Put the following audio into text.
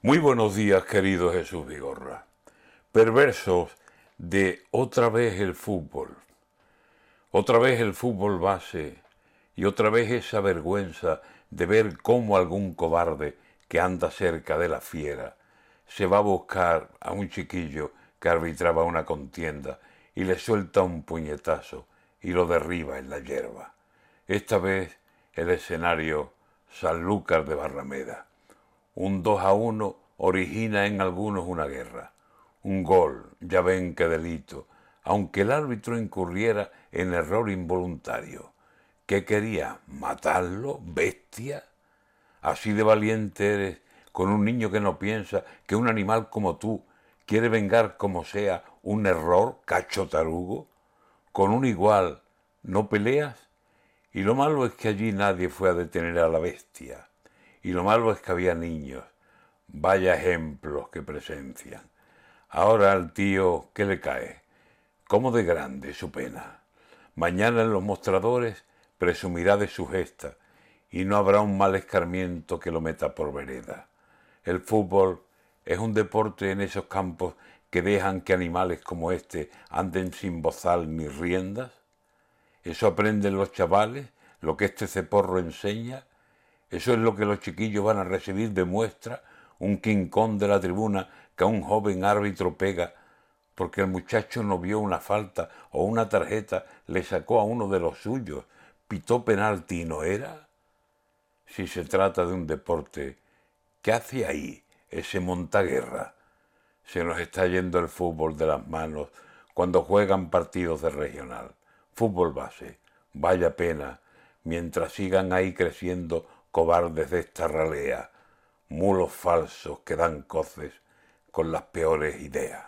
Muy buenos días, querido Jesús Vigorra. Perversos de otra vez el fútbol. Otra vez el fútbol base y otra vez esa vergüenza de ver cómo algún cobarde que anda cerca de la fiera se va a buscar a un chiquillo que arbitraba una contienda y le suelta un puñetazo y lo derriba en la hierba. Esta vez el escenario Sanlúcar de Barrameda. Un 2 a 1 origina en algunos una guerra. Un gol, ya ven qué delito, aunque el árbitro incurriera en error involuntario. ¿Qué quería? ¿Matarlo? ¿Bestia? Así de valiente eres con un niño que no piensa que un animal como tú quiere vengar como sea un error, cacho tarugo. Con un igual, ¿no peleas? Y lo malo es que allí nadie fue a detener a la bestia. Y lo malo es que había niños. Vaya ejemplos que presencian. Ahora al tío, ¿qué le cae? ¿Cómo de grande su pena? Mañana en los mostradores presumirá de su gesta y no habrá un mal escarmiento que lo meta por vereda. El fútbol es un deporte en esos campos que dejan que animales como este anden sin bozal ni riendas. Eso aprenden los chavales, lo que este ceporro enseña, eso es lo que los chiquillos van a recibir de muestra, un quincón de la tribuna que a un joven árbitro pega porque el muchacho no vio una falta o una tarjeta, le sacó a uno de los suyos, pitó penalti y no era. Si se trata de un deporte, ¿qué hace ahí ese montaguerra? Se nos está yendo el fútbol de las manos cuando juegan partidos de regional. Fútbol base, vaya pena, mientras sigan ahí creciendo cobardes de esta ralea, mulos falsos que dan coces con las peores ideas.